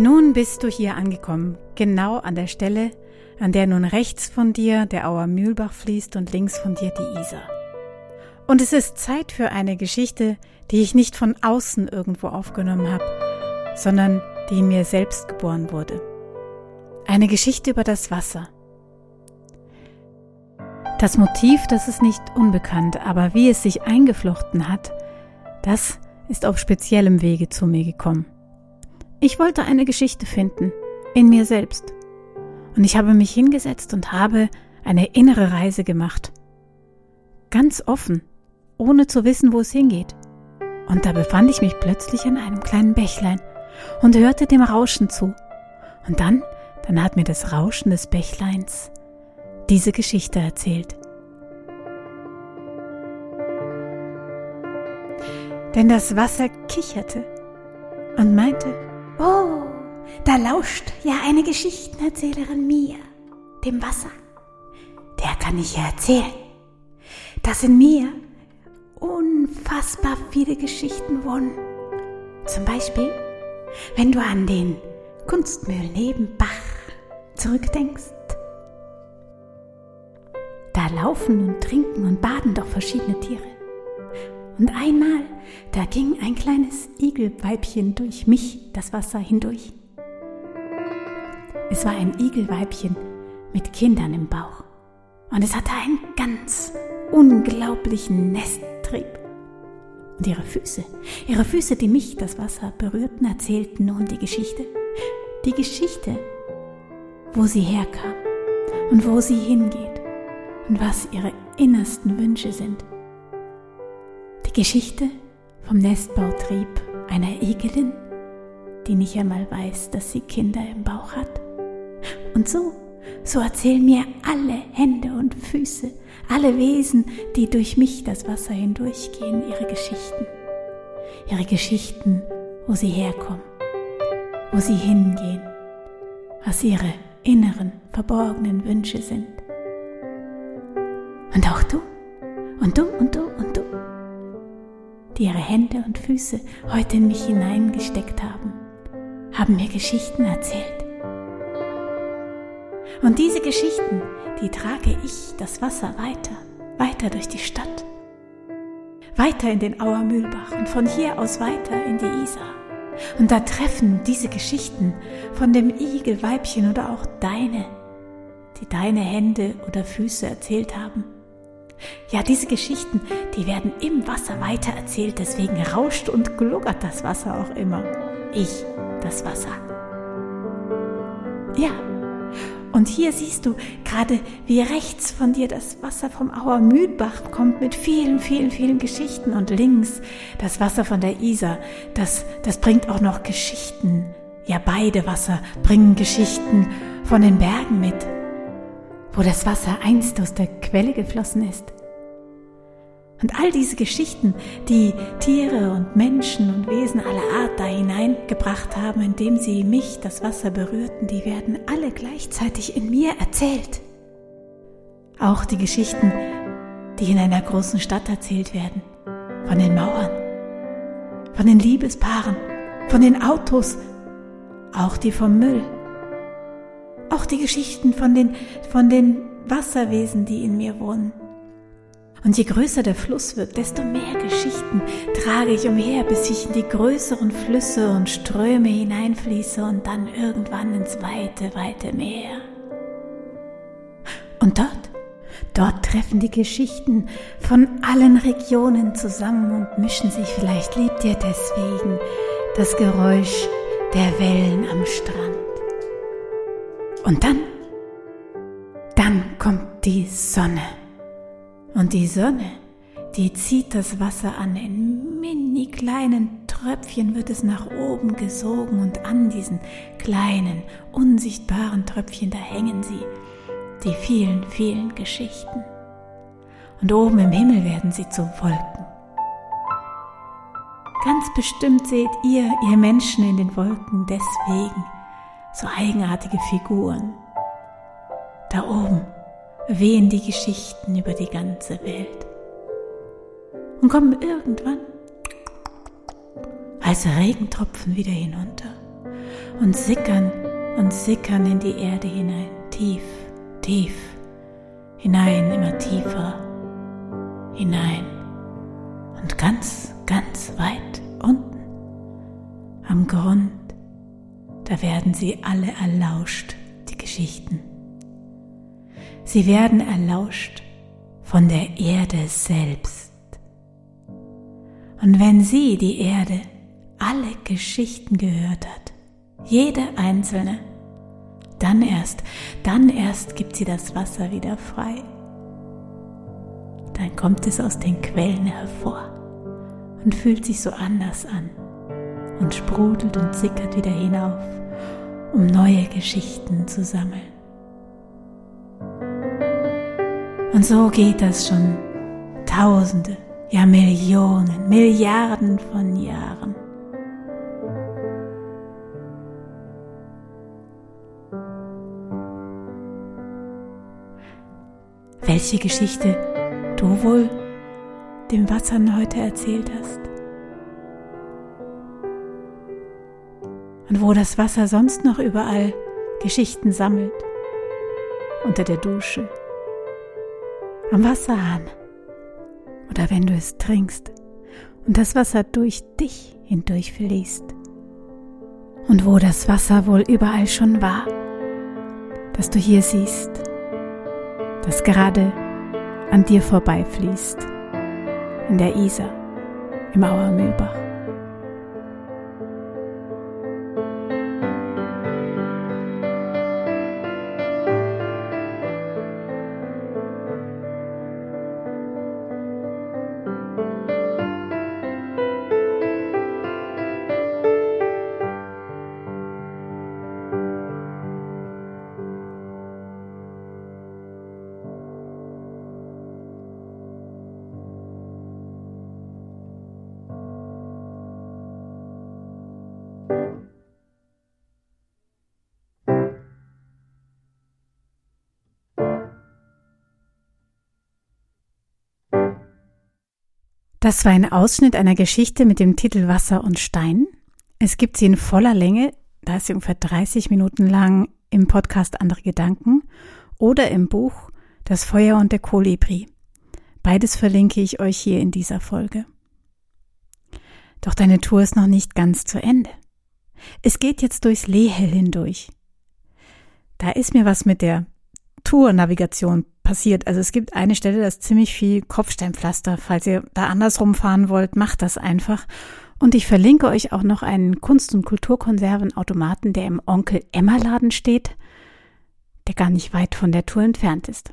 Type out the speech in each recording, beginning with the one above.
Nun bist du hier angekommen, genau an der Stelle, an der nun rechts von dir der Auer Mühlbach fließt und links von dir die Isar. Und es ist Zeit für eine Geschichte, die ich nicht von außen irgendwo aufgenommen habe, sondern die in mir selbst geboren wurde. Eine Geschichte über das Wasser. Das Motiv, das ist nicht unbekannt, aber wie es sich eingeflochten hat, das ist auf speziellem Wege zu mir gekommen. Ich wollte eine Geschichte finden, in mir selbst. Und ich habe mich hingesetzt und habe eine innere Reise gemacht. Ganz offen, ohne zu wissen, wo es hingeht. Und da befand ich mich plötzlich an einem kleinen Bächlein und hörte dem Rauschen zu. Und dann, dann hat mir das Rauschen des Bächleins diese Geschichte erzählt. Denn das Wasser kicherte und meinte, Oh, da lauscht ja eine Geschichtenerzählerin mir, dem Wasser. Der kann ich ja erzählen, dass in mir unfassbar viele Geschichten wohnen. Zum Beispiel, wenn du an den Kunstmüll neben Bach zurückdenkst. Da laufen und trinken und baden doch verschiedene Tiere. Und einmal, da ging ein kleines Igelweibchen durch mich das Wasser hindurch. Es war ein Igelweibchen mit Kindern im Bauch. Und es hatte einen ganz unglaublichen Nesttrieb. Und ihre Füße, ihre Füße, die mich das Wasser berührten, erzählten nun die Geschichte. Die Geschichte, wo sie herkam und wo sie hingeht und was ihre innersten Wünsche sind. Die Geschichte vom Nestbautrieb einer Igelin, die nicht einmal weiß, dass sie Kinder im Bauch hat. Und so, so erzählen mir alle Hände und Füße, alle Wesen, die durch mich das Wasser hindurchgehen, ihre Geschichten. Ihre Geschichten, wo sie herkommen, wo sie hingehen, was ihre inneren, verborgenen Wünsche sind. Und auch du, und du, und du, und du die ihre Hände und Füße heute in mich hineingesteckt haben, haben mir Geschichten erzählt. Und diese Geschichten, die trage ich das Wasser weiter, weiter durch die Stadt, weiter in den Auer Mühlbach und von hier aus weiter in die Isar. Und da treffen diese Geschichten von dem Igelweibchen oder auch deine, die deine Hände oder Füße erzählt haben, ja, diese Geschichten, die werden im Wasser weitererzählt, deswegen rauscht und gluckert das Wasser auch immer. Ich, das Wasser. Ja, und hier siehst du gerade, wie rechts von dir das Wasser vom Auer Mühlbach kommt mit vielen, vielen, vielen Geschichten und links das Wasser von der Isar. Das, das bringt auch noch Geschichten. Ja, beide Wasser bringen Geschichten von den Bergen mit wo das Wasser einst aus der Quelle geflossen ist. Und all diese Geschichten, die Tiere und Menschen und Wesen aller Art da hineingebracht haben, indem sie mich, das Wasser, berührten, die werden alle gleichzeitig in mir erzählt. Auch die Geschichten, die in einer großen Stadt erzählt werden, von den Mauern, von den Liebespaaren, von den Autos, auch die vom Müll auch die Geschichten von den, von den Wasserwesen, die in mir wohnen. Und je größer der Fluss wird, desto mehr Geschichten trage ich umher, bis ich in die größeren Flüsse und Ströme hineinfließe und dann irgendwann ins weite, weite Meer. Und dort, dort treffen die Geschichten von allen Regionen zusammen und mischen sich. Vielleicht liebt ihr deswegen das Geräusch der Wellen am Strand. Und dann, dann kommt die Sonne. Und die Sonne, die zieht das Wasser an. In mini kleinen Tröpfchen wird es nach oben gesogen und an diesen kleinen, unsichtbaren Tröpfchen, da hängen sie, die vielen, vielen Geschichten. Und oben im Himmel werden sie zu Wolken. Ganz bestimmt seht ihr, ihr Menschen in den Wolken, deswegen so eigenartige Figuren. Da oben wehen die Geschichten über die ganze Welt und kommen irgendwann als Regentropfen wieder hinunter. und sickern und sickern in die Erde hinein, tief, tief, hinein, immer tiefer, hinein und ganz, ganz weit unten am Grund, da werden sie alle erlauscht, die Geschichten. Sie werden erlauscht von der Erde selbst. Und wenn sie, die Erde, alle Geschichten gehört hat, jede einzelne, dann erst, dann erst gibt sie das Wasser wieder frei. Dann kommt es aus den Quellen hervor und fühlt sich so anders an und sprudelt und sickert wieder hinauf, um neue Geschichten zu sammeln. Und so geht das schon Tausende, ja Millionen, Milliarden von Jahren. welche Geschichte du wohl dem Wassern heute erzählt hast. Wo das Wasser sonst noch überall Geschichten sammelt. Unter der Dusche, am Wasserhahn oder wenn du es trinkst und das Wasser durch dich hindurch fließt. Und wo das Wasser wohl überall schon war, das du hier siehst das gerade an dir vorbeifließt, in der Isar, im Auermühlbach. Das war ein Ausschnitt einer Geschichte mit dem Titel Wasser und Stein. Es gibt sie in voller Länge, da ist sie ungefähr 30 Minuten lang im Podcast Andere Gedanken oder im Buch Das Feuer und der Kolibri. Beides verlinke ich euch hier in dieser Folge. Doch deine Tour ist noch nicht ganz zu Ende. Es geht jetzt durchs Lehel hindurch. Da ist mir was mit der Tournavigation passiert. Also es gibt eine Stelle, da ist ziemlich viel Kopfsteinpflaster. Falls ihr da andersrum fahren wollt, macht das einfach. Und ich verlinke euch auch noch einen Kunst- und Kulturkonservenautomaten, der im Onkel Emma Laden steht, der gar nicht weit von der Tour entfernt ist.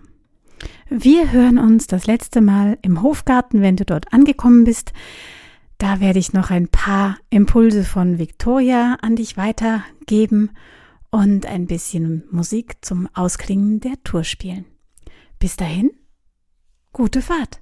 Wir hören uns das letzte Mal im Hofgarten, wenn du dort angekommen bist. Da werde ich noch ein paar Impulse von Victoria an dich weitergeben und ein bisschen Musik zum Ausklingen der Tour spielen. Bis dahin, gute Fahrt!